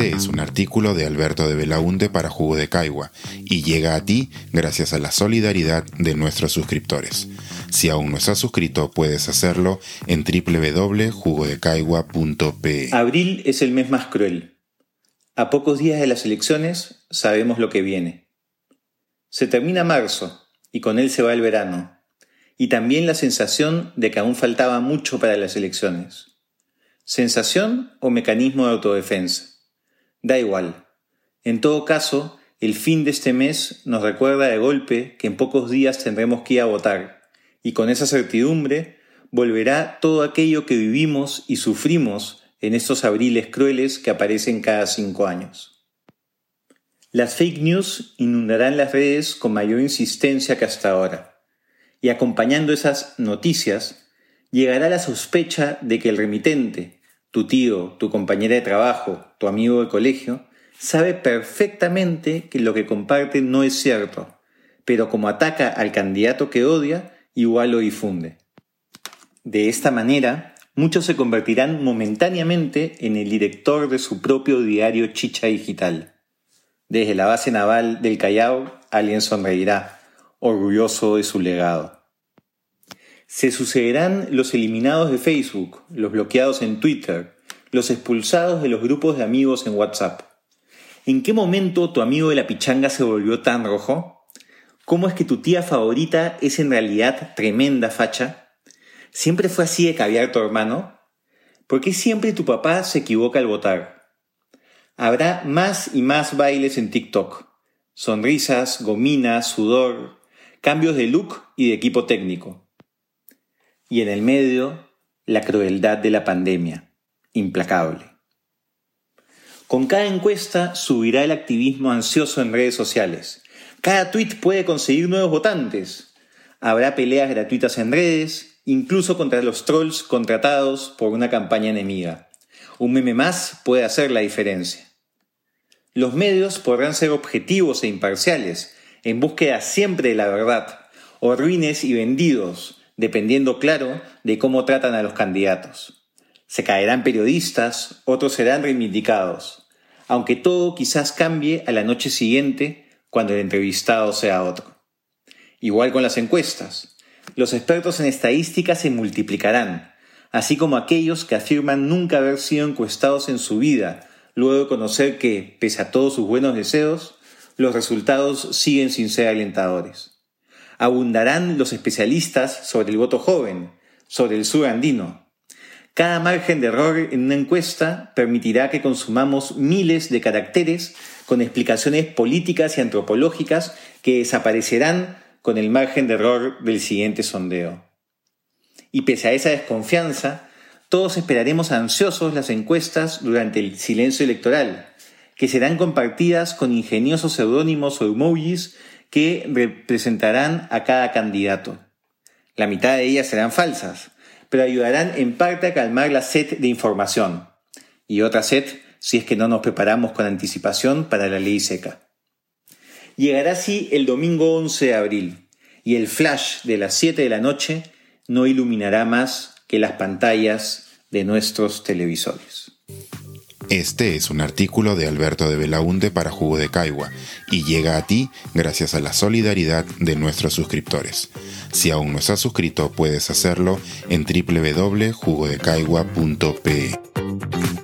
Este es un artículo de Alberto de Belaunte para Jugo de Caigua y llega a ti gracias a la solidaridad de nuestros suscriptores. Si aún no estás suscrito, puedes hacerlo en www.jugodecaigua.pe. Abril es el mes más cruel. A pocos días de las elecciones sabemos lo que viene. Se termina marzo y con él se va el verano, y también la sensación de que aún faltaba mucho para las elecciones. ¿Sensación o mecanismo de autodefensa? Da igual. En todo caso, el fin de este mes nos recuerda de golpe que en pocos días tendremos que ir a votar, y con esa certidumbre volverá todo aquello que vivimos y sufrimos en estos abriles crueles que aparecen cada cinco años. Las fake news inundarán las redes con mayor insistencia que hasta ahora, y acompañando esas noticias, llegará la sospecha de que el remitente, tu tío, tu compañera de trabajo, tu amigo de colegio, sabe perfectamente que lo que comparte no es cierto, pero como ataca al candidato que odia, igual lo difunde. De esta manera, muchos se convertirán momentáneamente en el director de su propio diario Chicha Digital. Desde la base naval del Callao, alguien sonreirá, orgulloso de su legado. Se sucederán los eliminados de Facebook, los bloqueados en Twitter, los expulsados de los grupos de amigos en WhatsApp. ¿En qué momento tu amigo de la pichanga se volvió tan rojo? ¿Cómo es que tu tía favorita es en realidad tremenda facha? ¿Siempre fue así de caviar tu hermano? ¿Por qué siempre tu papá se equivoca al votar? Habrá más y más bailes en TikTok. Sonrisas, gominas, sudor, cambios de look y de equipo técnico y en el medio la crueldad de la pandemia, implacable. Con cada encuesta subirá el activismo ansioso en redes sociales. Cada tweet puede conseguir nuevos votantes. Habrá peleas gratuitas en redes, incluso contra los trolls contratados por una campaña enemiga. Un meme más puede hacer la diferencia. Los medios podrán ser objetivos e imparciales, en búsqueda siempre de la verdad, o ruines y vendidos, dependiendo, claro, de cómo tratan a los candidatos. Se caerán periodistas, otros serán reivindicados, aunque todo quizás cambie a la noche siguiente cuando el entrevistado sea otro. Igual con las encuestas. Los expertos en estadística se multiplicarán, así como aquellos que afirman nunca haber sido encuestados en su vida, luego de conocer que, pese a todos sus buenos deseos, los resultados siguen sin ser alentadores abundarán los especialistas sobre el voto joven, sobre el sur andino. Cada margen de error en una encuesta permitirá que consumamos miles de caracteres con explicaciones políticas y antropológicas que desaparecerán con el margen de error del siguiente sondeo. Y pese a esa desconfianza, todos esperaremos ansiosos las encuestas durante el silencio electoral, que serán compartidas con ingeniosos seudónimos o emojis que representarán a cada candidato. La mitad de ellas serán falsas, pero ayudarán en parte a calmar la sed de información y otra sed si es que no nos preparamos con anticipación para la ley seca. Llegará así el domingo 11 de abril y el flash de las 7 de la noche no iluminará más que las pantallas de nuestros televisores. Este es un artículo de Alberto de Belaunte para Jugo de Caigua y llega a ti gracias a la solidaridad de nuestros suscriptores. Si aún no estás suscrito, puedes hacerlo en www.jugodecaigua.pe.